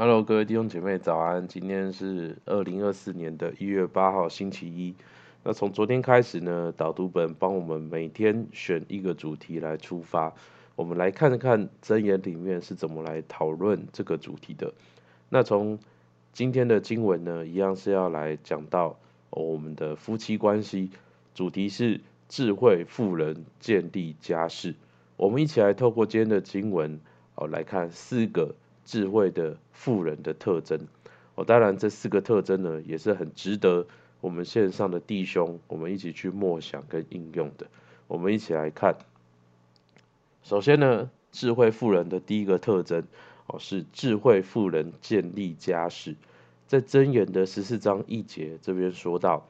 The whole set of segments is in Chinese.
Hello，各位弟兄姐妹早安！今天是二零二四年的一月八号，星期一。那从昨天开始呢，导读本帮我们每天选一个主题来出发，我们来看看箴言里面是怎么来讨论这个主题的。那从今天的经文呢，一样是要来讲到我们的夫妻关系，主题是智慧妇人建立家室。我们一起来透过今天的经文哦，来看四个。智慧的富人的特征，哦，当然这四个特征呢，也是很值得我们线上的弟兄，我们一起去默想跟应用的。我们一起来看，首先呢，智慧妇人的第一个特征，哦，是智慧妇人建立家室。在箴言的十四章一节这边说到，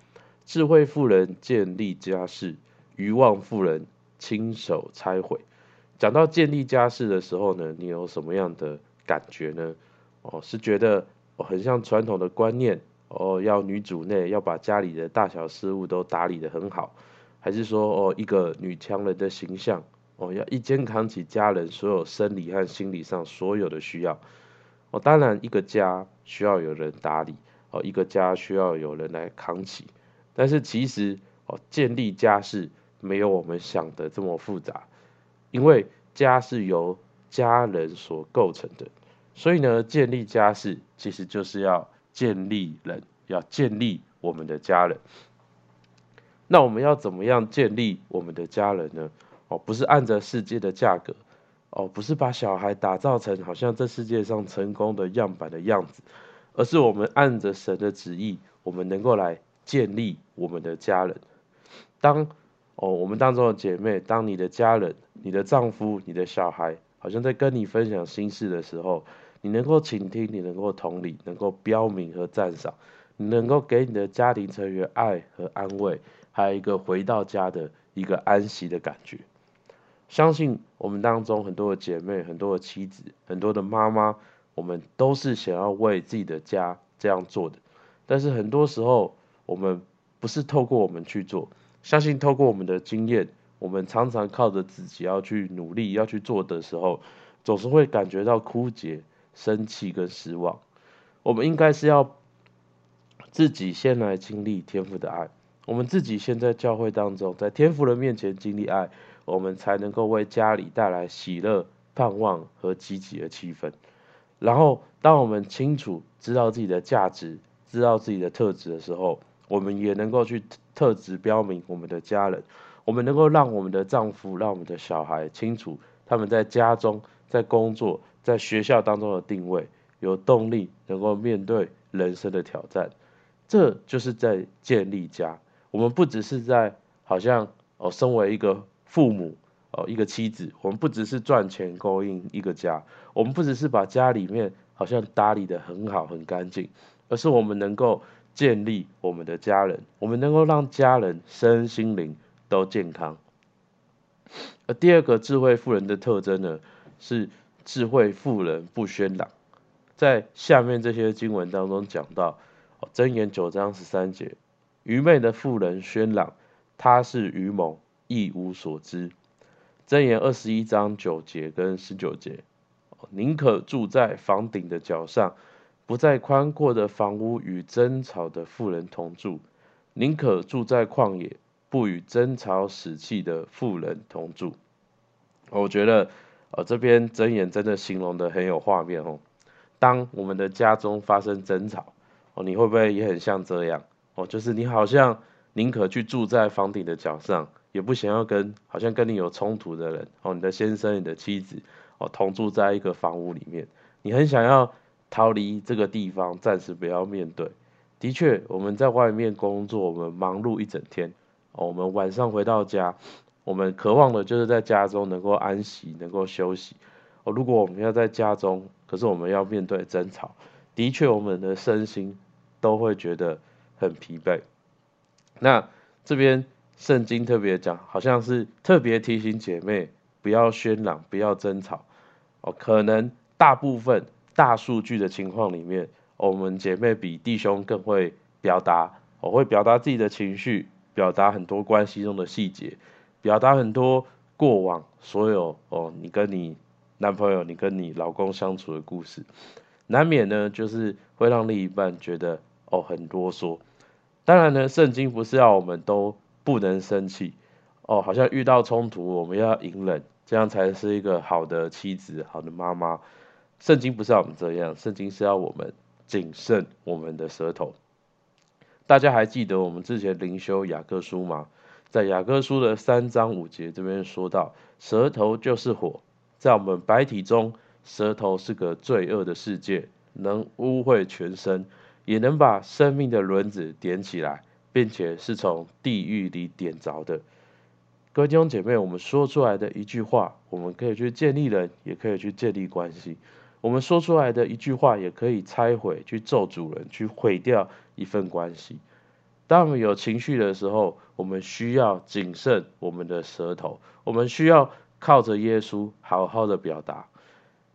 智慧妇人建立家室，愚妄妇人亲手拆毁。讲到建立家室的时候呢，你有什么样的感觉呢？哦，是觉得哦，很像传统的观念哦，要女主内要把家里的大小事务都打理得很好，还是说哦，一个女强人的形象哦，要一肩扛起家人所有生理和心理上所有的需要？哦，当然一个家需要有人打理哦，一个家需要有人来扛起，但是其实哦，建立家室没有我们想的这么复杂，因为家是由家人所构成的。所以呢，建立家室其实就是要建立人，要建立我们的家人。那我们要怎么样建立我们的家人呢？哦，不是按着世界的价格，哦，不是把小孩打造成好像这世界上成功的样板的样子，而是我们按着神的旨意，我们能够来建立我们的家人。当哦，我们当中的姐妹，当你的家人、你的丈夫、你的小孩，好像在跟你分享心事的时候。你能够倾听，你能够同理，能够标明和赞赏，你能够给你的家庭成员爱和安慰，还有一个回到家的一个安息的感觉。相信我们当中很多的姐妹、很多的妻子、很多的妈妈，我们都是想要为自己的家这样做的。但是很多时候，我们不是透过我们去做，相信透过我们的经验，我们常常靠着自己要去努力要去做的时候，总是会感觉到枯竭。生气跟失望，我们应该是要自己先来经历天父的爱，我们自己先在教会当中，在天父的面前经历爱，我们才能够为家里带来喜乐、盼望和积极的气氛。然后，当我们清楚知道自己的价值、知道自己的特质的时候，我们也能够去特质标明我们的家人，我们能够让我们的丈夫、让我们的小孩清楚他们在家中、在工作。在学校当中的定位，有动力能够面对人生的挑战，这就是在建立家。我们不只是在好像哦，身为一个父母哦，一个妻子，我们不只是赚钱供应一个家，我们不只是把家里面好像打理得很好很干净，而是我们能够建立我们的家人，我们能够让家人身心灵都健康。而第二个智慧妇人的特征呢，是。智慧妇人不喧嚷，在下面这些经文当中讲到，箴言九章十三节，愚昧的妇人喧嚷，他是愚蒙，一无所知。箴言二十一章九节跟十九节，宁可住在房顶的角上，不在宽阔的房屋与争吵的妇人同住；宁可住在旷野，不与争吵使气的妇人同住。我觉得。哦，这边箴言真的形容的很有画面哦。当我们的家中发生争吵，哦，你会不会也很像这样？哦，就是你好像宁可去住在房顶的角上，也不想要跟好像跟你有冲突的人，哦，你的先生、你的妻子，哦，同住在一个房屋里面，你很想要逃离这个地方，暂时不要面对。的确，我们在外面工作，我们忙碌一整天，我们晚上回到家。我们渴望的就是在家中能够安息，能够休息。哦，如果我们要在家中，可是我们要面对争吵，的确我们的身心都会觉得很疲惫。那这边圣经特别讲，好像是特别提醒姐妹不要喧嚷，不要争吵。哦，可能大部分大数据的情况里面，我们姐妹比弟兄更会表达，我会表达自己的情绪，表达很多关系中的细节。表达很多过往所有哦，你跟你男朋友、你跟你老公相处的故事，难免呢就是会让另一半觉得哦很啰嗦。当然呢，圣经不是要我们都不能生气哦，好像遇到冲突我们要隐忍，这样才是一个好的妻子、好的妈妈。圣经不是要我们这样，圣经是要我们谨慎我们的舌头。大家还记得我们之前灵修雅各书吗？在雅各书的三章五节这边说到，舌头就是火，在我们白体中，舌头是个罪恶的世界，能污秽全身，也能把生命的轮子点起来，并且是从地狱里点着的。各位弟兄姐妹，我们说出来的一句话，我们可以去建立人，也可以去建立关系。我们说出来的一句话，也可以拆毁、去咒主人、去毁掉一份关系。当我们有情绪的时候，我们需要谨慎我们的舌头，我们需要靠着耶稣好好的表达。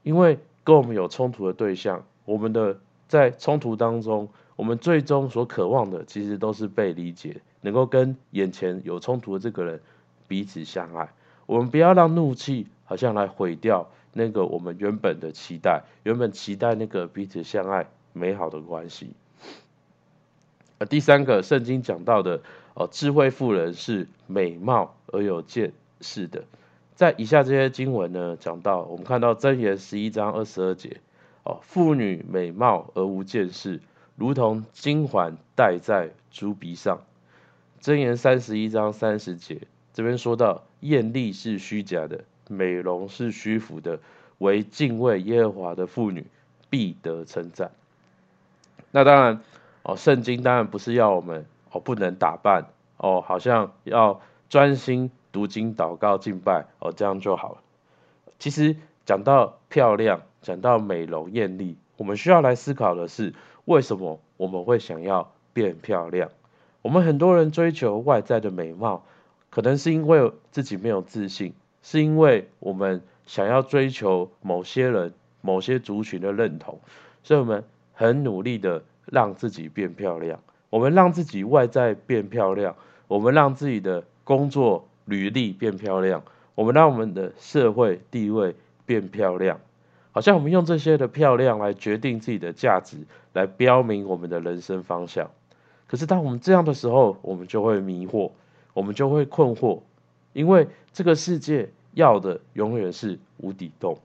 因为跟我们有冲突的对象，我们的在冲突当中，我们最终所渴望的，其实都是被理解，能够跟眼前有冲突的这个人彼此相爱。我们不要让怒气好像来毁掉。那个我们原本的期待，原本期待那个彼此相爱美好的关系。而第三个圣经讲到的哦，智慧妇人是美貌而有见识的。在以下这些经文呢，讲到我们看到箴言十一章二十二节哦，妇女美貌而无见识，如同金环戴在猪鼻上。箴言三十一章三十节这边说到，艳丽是虚假的。美容是虚浮的，唯敬畏耶和华的妇女必得称赞。那当然哦，圣经当然不是要我们哦不能打扮哦，好像要专心读经、祷告、敬拜哦，这样就好了。其实讲到漂亮，讲到美容艳丽，我们需要来思考的是，为什么我们会想要变漂亮？我们很多人追求外在的美貌，可能是因为自己没有自信。是因为我们想要追求某些人、某些族群的认同，所以我们很努力的让自己变漂亮。我们让自己外在变漂亮，我们让自己的工作履历变漂亮，我们让我们的社会地位变漂亮。好像我们用这些的漂亮来决定自己的价值，来标明我们的人生方向。可是当我们这样的时候，我们就会迷惑，我们就会困惑。因为这个世界要的永远是无底洞，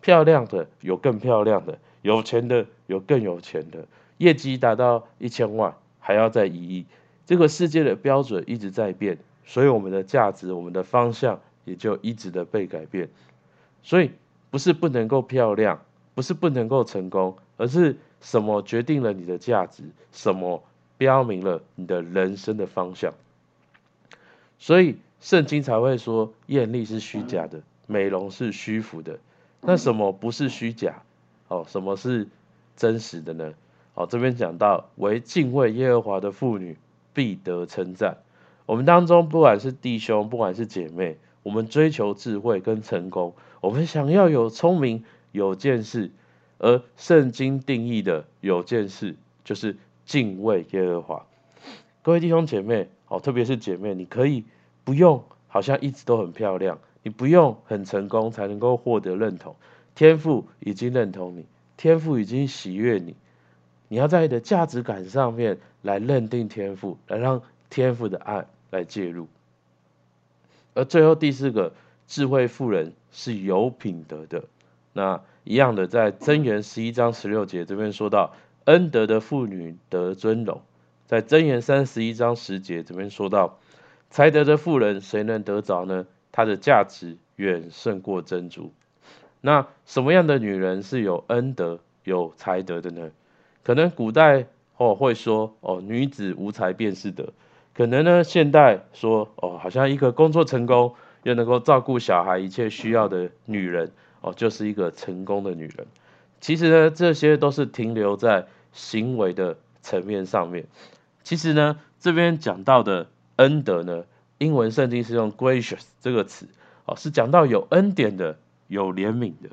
漂亮的有更漂亮的，有钱的有更有钱的，业绩达到一千万还要再一亿，这个世界的标准一直在变，所以我们的价值、我们的方向也就一直的被改变。所以不是不能够漂亮，不是不能够成功，而是什么决定了你的价值，什么标明了你的人生的方向。所以。圣经才会说，艳丽是虚假的，美容是虚浮的。那什么不是虚假？哦，什么是真实的呢？哦，这边讲到，为敬畏耶和华的妇女必得称赞。我们当中，不管是弟兄，不管是姐妹，我们追求智慧跟成功，我们想要有聪明、有见识。而圣经定义的有见识，就是敬畏耶和华。各位弟兄姐妹，哦，特别是姐妹，你可以。不用，好像一直都很漂亮。你不用很成功才能够获得认同，天赋已经认同你，天赋已经喜悦你。你要在你的价值感上面来认定天赋，来让天赋的爱来介入。而最后第四个，智慧妇人是有品德的。那一样的，在箴言十一章十六节这边说到，恩德的妇女得尊荣。在箴言三十一章十节这边说到。才德的妇人，谁能得着呢？她的价值远胜过珍珠。那什么样的女人是有恩德、有才德的呢？可能古代哦会说哦，女子无才便是德。可能呢，现代说哦，好像一个工作成功又能够照顾小孩一切需要的女人哦，就是一个成功的女人。其实呢，这些都是停留在行为的层面上面。其实呢，这边讲到的。恩德呢？英文圣经是用 gracious 这个词，哦，是讲到有恩典的、有怜悯的，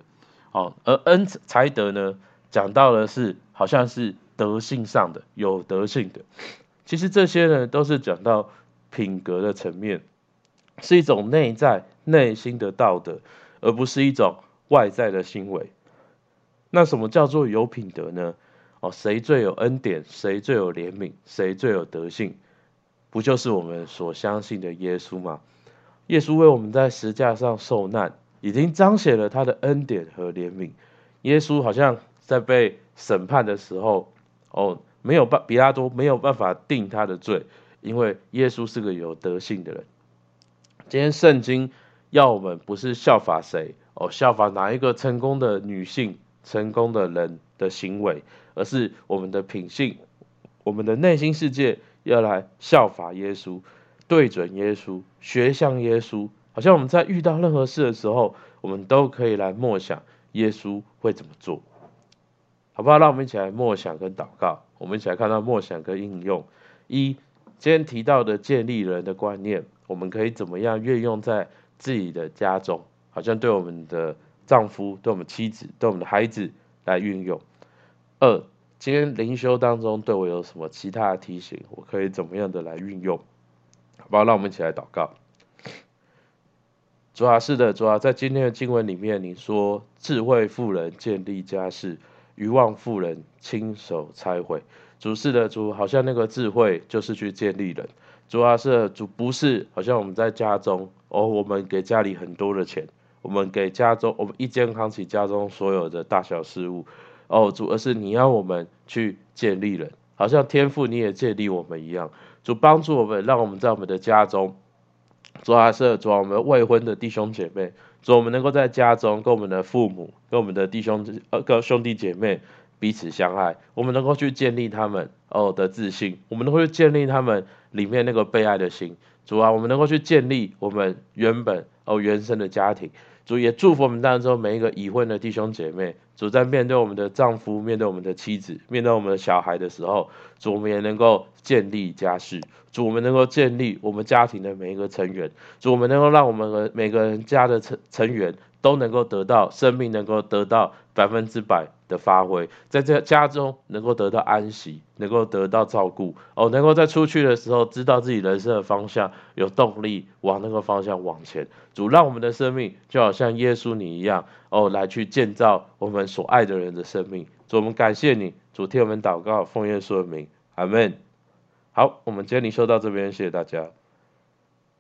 哦，而恩才德呢，讲到的是好像是德性上的、有德性的。其实这些呢，都是讲到品格的层面，是一种内在、内心的道德，而不是一种外在的行为。那什么叫做有品德呢？哦，谁最有恩典？谁最有怜悯？谁最有德性？不就是我们所相信的耶稣吗？耶稣为我们在十架上受难，已经彰显了他的恩典和怜悯。耶稣好像在被审判的时候，哦，没有办，比拉多没有办法定他的罪，因为耶稣是个有德性的人。今天圣经要我们不是效法谁，哦，效法哪一个成功的女性、成功的人的行为，而是我们的品性，我们的内心世界要来效法耶稣，对准耶稣，学像耶稣。好像我们在遇到任何事的时候，我们都可以来默想耶稣会怎么做，好不好？让我们一起来默想跟祷告。我们一起来看到默想跟应用。一，今天提到的建立人的观念。我们可以怎么样运用在自己的家中？好像对我们的丈夫、对我们妻子、对我们的孩子来运用。二，今天灵修当中对我有什么其他的提醒？我可以怎么样的来运用？好不好？让我们一起来祷告。主啊，是的，主啊，在今天的经文里面，你说智慧妇人建立家室，愚妄妇人亲手拆毁。主是的，主好像那个智慧就是去建立人。主要是主不是，好像我们在家中哦，我们给家里很多的钱，我们给家中我们一肩扛起家中所有的大小事务哦，主，而是你要我们去建立人，好像天父你也建立我们一样，主帮助我们，让我们在我们的家中，主要是主啊我们未婚的弟兄姐妹，主我们能够在家中跟我们的父母、跟我们的弟兄呃跟兄弟姐妹彼此相爱，我们能够去建立他们哦的自信，我们能够去建立他们。里面那个被爱的心，主啊，我们能够去建立我们原本哦原生的家庭，主也祝福我们当中每一个已婚的弟兄姐妹，主在面对我们的丈夫、面对我们的妻子、面对我们的小孩的时候，主我们也能够建立家室，主我们能够建立我们家庭的每一个成员，主我们能够让我们每个人家的成成员都能够得到生命，能够得到百分之百的发挥，在这家中能够得到安息，能够得到照顾哦，能够在出去的时候知道自己人生的方向，有动力往那个方向往前。主让我们的生命就好像耶稣你一样哦，来去建造我们所爱的人的生命。主，我们感谢你，主替我们祷告，奉耶稣的名，阿门。好，我们今天灵修到这边，谢谢大家。